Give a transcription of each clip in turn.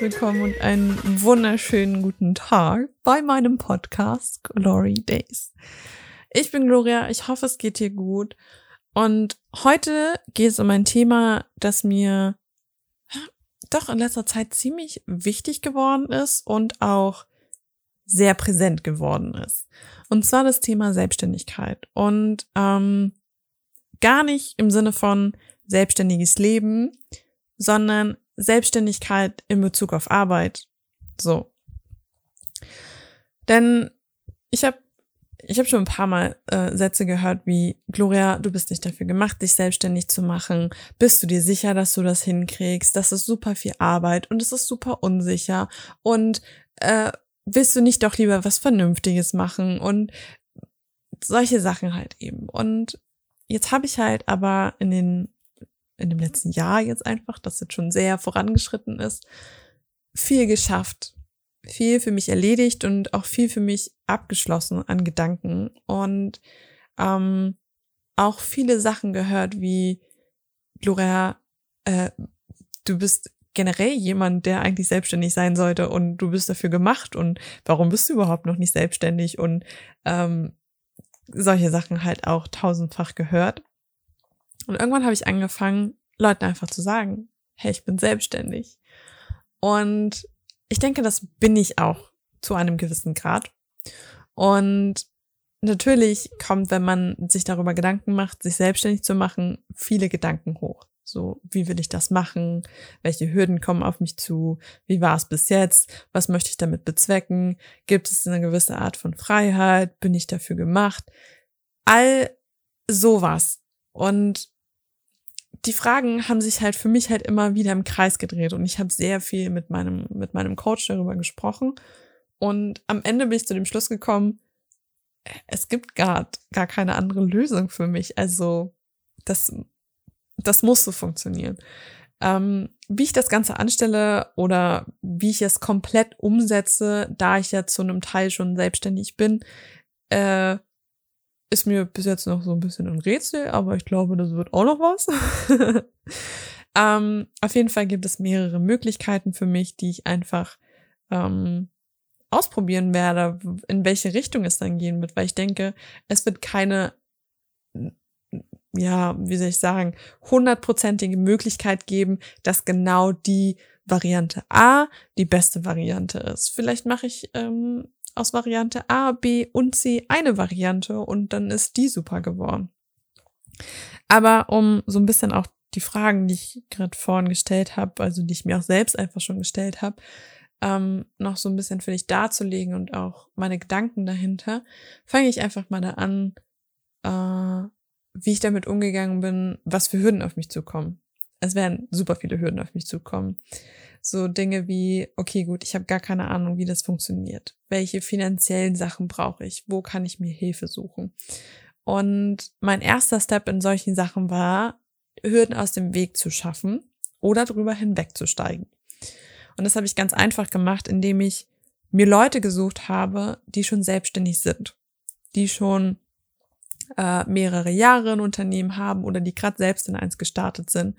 Willkommen und einen wunderschönen guten Tag bei meinem Podcast Glory Days. Ich bin Gloria, ich hoffe, es geht dir gut. Und heute geht es um ein Thema, das mir doch in letzter Zeit ziemlich wichtig geworden ist und auch sehr präsent geworden ist. Und zwar das Thema Selbstständigkeit. Und ähm, gar nicht im Sinne von selbstständiges Leben, sondern Selbstständigkeit in Bezug auf Arbeit. So. Denn ich habe ich hab schon ein paar Mal äh, Sätze gehört wie, Gloria, du bist nicht dafür gemacht, dich selbstständig zu machen. Bist du dir sicher, dass du das hinkriegst? Das ist super viel Arbeit und es ist super unsicher. Und äh, willst du nicht doch lieber was Vernünftiges machen? Und solche Sachen halt eben. Und jetzt habe ich halt aber in den in dem letzten Jahr jetzt einfach, das jetzt schon sehr vorangeschritten ist, viel geschafft, viel für mich erledigt und auch viel für mich abgeschlossen an Gedanken und ähm, auch viele Sachen gehört wie Gloria, äh, du bist generell jemand, der eigentlich selbstständig sein sollte und du bist dafür gemacht und warum bist du überhaupt noch nicht selbstständig und ähm, solche Sachen halt auch tausendfach gehört. Und irgendwann habe ich angefangen, Leuten einfach zu sagen, hey, ich bin selbstständig. Und ich denke, das bin ich auch zu einem gewissen Grad. Und natürlich kommt, wenn man sich darüber Gedanken macht, sich selbstständig zu machen, viele Gedanken hoch. So, wie will ich das machen? Welche Hürden kommen auf mich zu? Wie war es bis jetzt? Was möchte ich damit bezwecken? Gibt es eine gewisse Art von Freiheit? Bin ich dafür gemacht? All sowas. Und die Fragen haben sich halt für mich halt immer wieder im Kreis gedreht und ich habe sehr viel mit meinem mit meinem Coach darüber gesprochen und am Ende bin ich zu dem Schluss gekommen, es gibt gar gar keine andere Lösung für mich. Also das das muss so funktionieren. Ähm, wie ich das Ganze anstelle oder wie ich es komplett umsetze, da ich ja zu einem Teil schon selbstständig bin, äh, ist mir bis jetzt noch so ein bisschen ein Rätsel, aber ich glaube, das wird auch noch was. ähm, auf jeden Fall gibt es mehrere Möglichkeiten für mich, die ich einfach ähm, ausprobieren werde, in welche Richtung es dann gehen wird, weil ich denke, es wird keine, ja, wie soll ich sagen, hundertprozentige Möglichkeit geben, dass genau die Variante A die beste Variante ist. Vielleicht mache ich ähm, aus Variante A, B und C eine Variante und dann ist die super geworden. Aber um so ein bisschen auch die Fragen, die ich gerade vorhin gestellt habe, also die ich mir auch selbst einfach schon gestellt habe, ähm, noch so ein bisschen für dich darzulegen und auch meine Gedanken dahinter, fange ich einfach mal da an, äh, wie ich damit umgegangen bin, was für Hürden auf mich zukommen. Es werden super viele Hürden auf mich zukommen. So Dinge wie, okay, gut, ich habe gar keine Ahnung, wie das funktioniert. Welche finanziellen Sachen brauche ich? Wo kann ich mir Hilfe suchen? Und mein erster Step in solchen Sachen war, Hürden aus dem Weg zu schaffen oder drüber hinwegzusteigen. Und das habe ich ganz einfach gemacht, indem ich mir Leute gesucht habe, die schon selbstständig sind, die schon äh, mehrere Jahre ein Unternehmen haben oder die gerade selbst in eins gestartet sind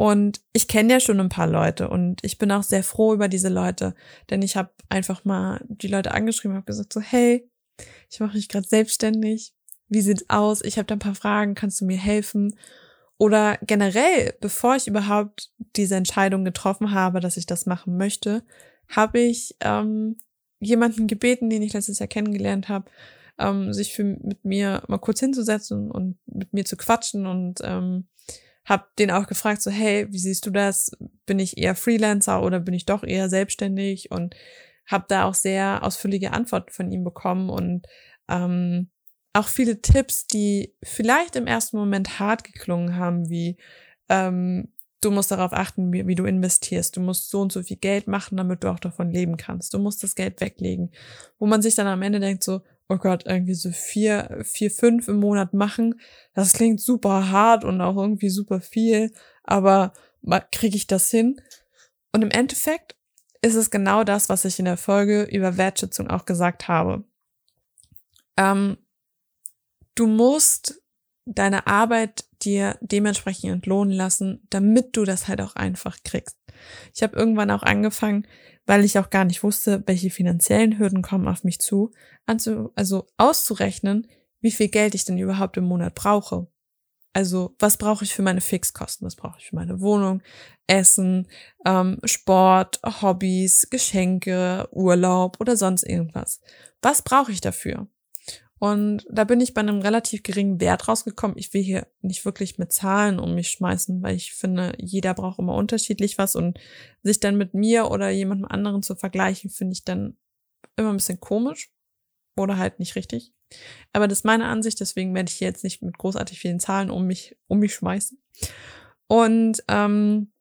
und ich kenne ja schon ein paar Leute und ich bin auch sehr froh über diese Leute, denn ich habe einfach mal die Leute angeschrieben, habe gesagt so, hey, ich mache mich gerade selbstständig. Wie sieht's aus? Ich habe da ein paar Fragen, kannst du mir helfen? Oder generell, bevor ich überhaupt diese Entscheidung getroffen habe, dass ich das machen möchte, habe ich ähm, jemanden gebeten, den ich letztes Jahr kennengelernt habe, ähm, sich für, mit mir mal kurz hinzusetzen und mit mir zu quatschen und ähm, hab den auch gefragt, so, hey, wie siehst du das? Bin ich eher Freelancer oder bin ich doch eher selbstständig? Und habe da auch sehr ausführliche Antworten von ihm bekommen und ähm, auch viele Tipps, die vielleicht im ersten Moment hart geklungen haben, wie ähm, du musst darauf achten, wie, wie, du investierst. Du musst so und so viel Geld machen, damit du auch davon leben kannst. Du musst das Geld weglegen. Wo man sich dann am Ende denkt so, oh Gott, irgendwie so vier, vier, fünf im Monat machen. Das klingt super hart und auch irgendwie super viel, aber kriege ich das hin? Und im Endeffekt ist es genau das, was ich in der Folge über Wertschätzung auch gesagt habe. Ähm, du musst deine Arbeit dir dementsprechend entlohnen lassen, damit du das halt auch einfach kriegst. Ich habe irgendwann auch angefangen, weil ich auch gar nicht wusste, welche finanziellen Hürden kommen auf mich zu, also auszurechnen, wie viel Geld ich denn überhaupt im Monat brauche. Also was brauche ich für meine Fixkosten? Was brauche ich für meine Wohnung, Essen, ähm, Sport, Hobbys, Geschenke, Urlaub oder sonst irgendwas? Was brauche ich dafür? Und da bin ich bei einem relativ geringen Wert rausgekommen. Ich will hier nicht wirklich mit Zahlen um mich schmeißen, weil ich finde, jeder braucht immer unterschiedlich was und sich dann mit mir oder jemandem anderen zu vergleichen, finde ich dann immer ein bisschen komisch oder halt nicht richtig. Aber das ist meine Ansicht, deswegen werde ich hier jetzt nicht mit großartig vielen Zahlen um mich, um mich schmeißen. Und ähm,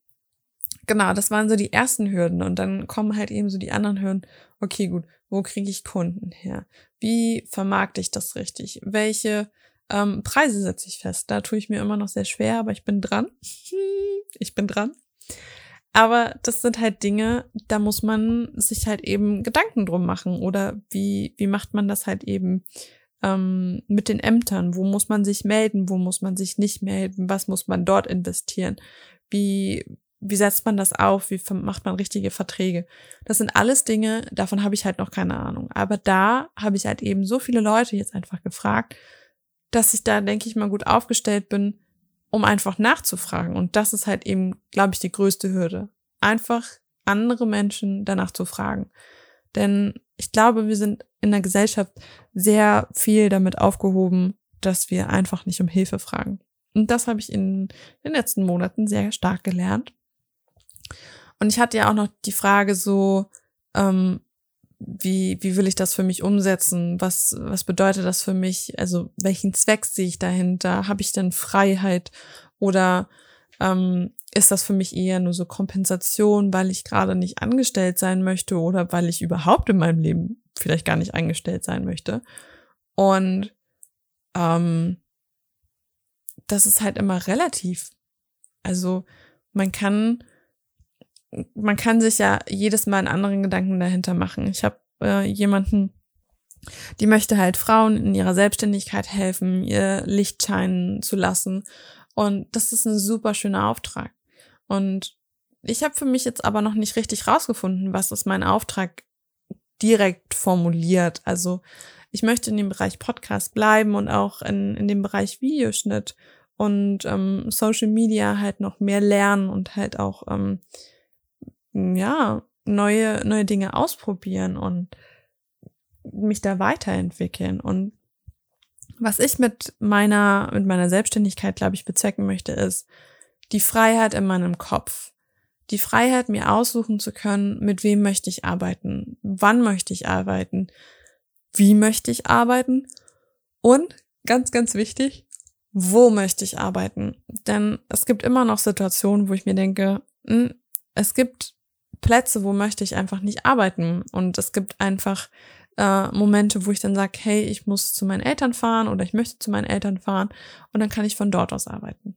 genau, das waren so die ersten Hürden. Und dann kommen halt eben so die anderen Hürden. Okay, gut, wo kriege ich Kunden her? Wie vermarkte ich das richtig? Welche ähm, Preise setze ich fest? Da tue ich mir immer noch sehr schwer, aber ich bin dran. ich bin dran. Aber das sind halt Dinge, da muss man sich halt eben Gedanken drum machen. Oder wie, wie macht man das halt eben ähm, mit den Ämtern? Wo muss man sich melden? Wo muss man sich nicht melden? Was muss man dort investieren? Wie, wie setzt man das auf? Wie macht man richtige Verträge? Das sind alles Dinge, davon habe ich halt noch keine Ahnung. Aber da habe ich halt eben so viele Leute jetzt einfach gefragt, dass ich da, denke ich mal, gut aufgestellt bin, um einfach nachzufragen. Und das ist halt eben, glaube ich, die größte Hürde. Einfach andere Menschen danach zu fragen. Denn ich glaube, wir sind in der Gesellschaft sehr viel damit aufgehoben, dass wir einfach nicht um Hilfe fragen. Und das habe ich in den letzten Monaten sehr stark gelernt. Und ich hatte ja auch noch die Frage so, ähm, wie, wie will ich das für mich umsetzen? Was, was bedeutet das für mich? Also welchen Zweck sehe ich dahinter? Habe ich denn Freiheit? Oder ähm, ist das für mich eher nur so Kompensation, weil ich gerade nicht angestellt sein möchte oder weil ich überhaupt in meinem Leben vielleicht gar nicht angestellt sein möchte? Und ähm, das ist halt immer relativ. Also man kann man kann sich ja jedes Mal einen anderen Gedanken dahinter machen. Ich habe äh, jemanden, die möchte halt Frauen in ihrer Selbstständigkeit helfen, ihr Licht scheinen zu lassen. Und das ist ein super schöner Auftrag. Und ich habe für mich jetzt aber noch nicht richtig rausgefunden, was ist mein Auftrag direkt formuliert. Also ich möchte in dem Bereich Podcast bleiben und auch in, in dem Bereich Videoschnitt und ähm, Social Media halt noch mehr lernen und halt auch ähm, ja, neue, neue Dinge ausprobieren und mich da weiterentwickeln. Und was ich mit meiner, mit meiner Selbstständigkeit, glaube ich, bezwecken möchte, ist die Freiheit in meinem Kopf. Die Freiheit, mir aussuchen zu können, mit wem möchte ich arbeiten, wann möchte ich arbeiten, wie möchte ich arbeiten und ganz, ganz wichtig, wo möchte ich arbeiten. Denn es gibt immer noch Situationen, wo ich mir denke, hm, es gibt Plätze, wo möchte ich einfach nicht arbeiten. Und es gibt einfach äh, Momente, wo ich dann sage, hey, ich muss zu meinen Eltern fahren oder ich möchte zu meinen Eltern fahren und dann kann ich von dort aus arbeiten.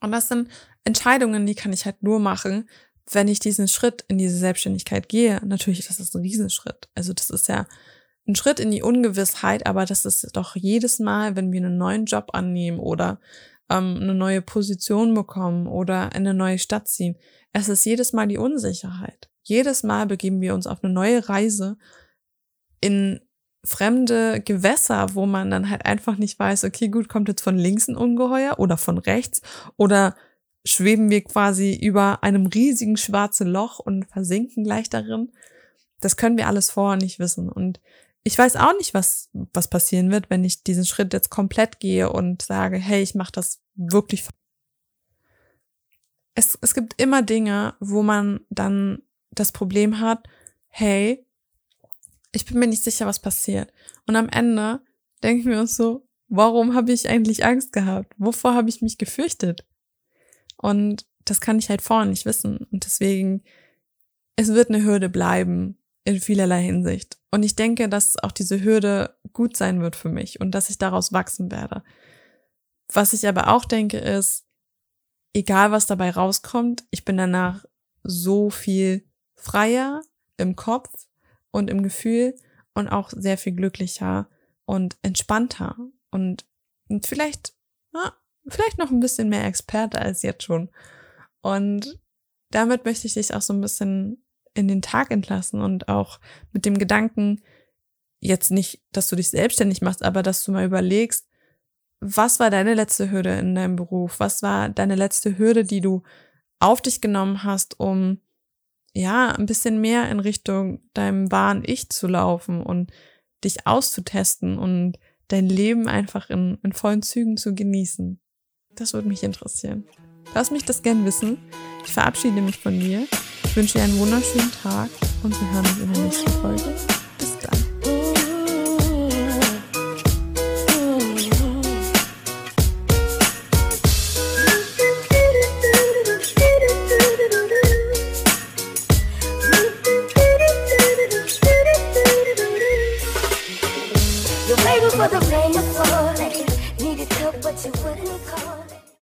Und das sind Entscheidungen, die kann ich halt nur machen, wenn ich diesen Schritt in diese Selbstständigkeit gehe. Natürlich, das ist ein Riesenschritt. Also das ist ja ein Schritt in die Ungewissheit, aber das ist doch jedes Mal, wenn wir einen neuen Job annehmen oder ähm, eine neue Position bekommen oder in eine neue Stadt ziehen, es ist jedes Mal die Unsicherheit. Jedes Mal begeben wir uns auf eine neue Reise in fremde Gewässer, wo man dann halt einfach nicht weiß, okay, gut, kommt jetzt von links ein Ungeheuer oder von rechts oder schweben wir quasi über einem riesigen schwarzen Loch und versinken gleich darin. Das können wir alles vorher nicht wissen. Und ich weiß auch nicht, was, was passieren wird, wenn ich diesen Schritt jetzt komplett gehe und sage, hey, ich mache das wirklich es, es gibt immer Dinge, wo man dann das Problem hat, hey, ich bin mir nicht sicher, was passiert. Und am Ende denken wir uns so, warum habe ich eigentlich Angst gehabt? Wovor habe ich mich gefürchtet? Und das kann ich halt vorher nicht wissen. Und deswegen, es wird eine Hürde bleiben in vielerlei Hinsicht. Und ich denke, dass auch diese Hürde gut sein wird für mich und dass ich daraus wachsen werde. Was ich aber auch denke, ist, egal was dabei rauskommt, ich bin danach so viel freier im Kopf und im Gefühl und auch sehr viel glücklicher und entspannter und, vielleicht, ja, vielleicht noch ein bisschen mehr Experte als jetzt schon. Und damit möchte ich dich auch so ein bisschen in den Tag entlassen und auch mit dem Gedanken, jetzt nicht, dass du dich selbstständig machst, aber dass du mal überlegst, was war deine letzte Hürde in deinem Beruf? Was war deine letzte Hürde, die du auf dich genommen hast, um ja, ein bisschen mehr in Richtung deinem wahren Ich zu laufen und dich auszutesten und dein Leben einfach in, in vollen Zügen zu genießen. Das würde mich interessieren. Lass mich das gern wissen. Ich verabschiede mich von dir. Ich wünsche dir einen wunderschönen Tag und wir hören uns in der nächsten Folge.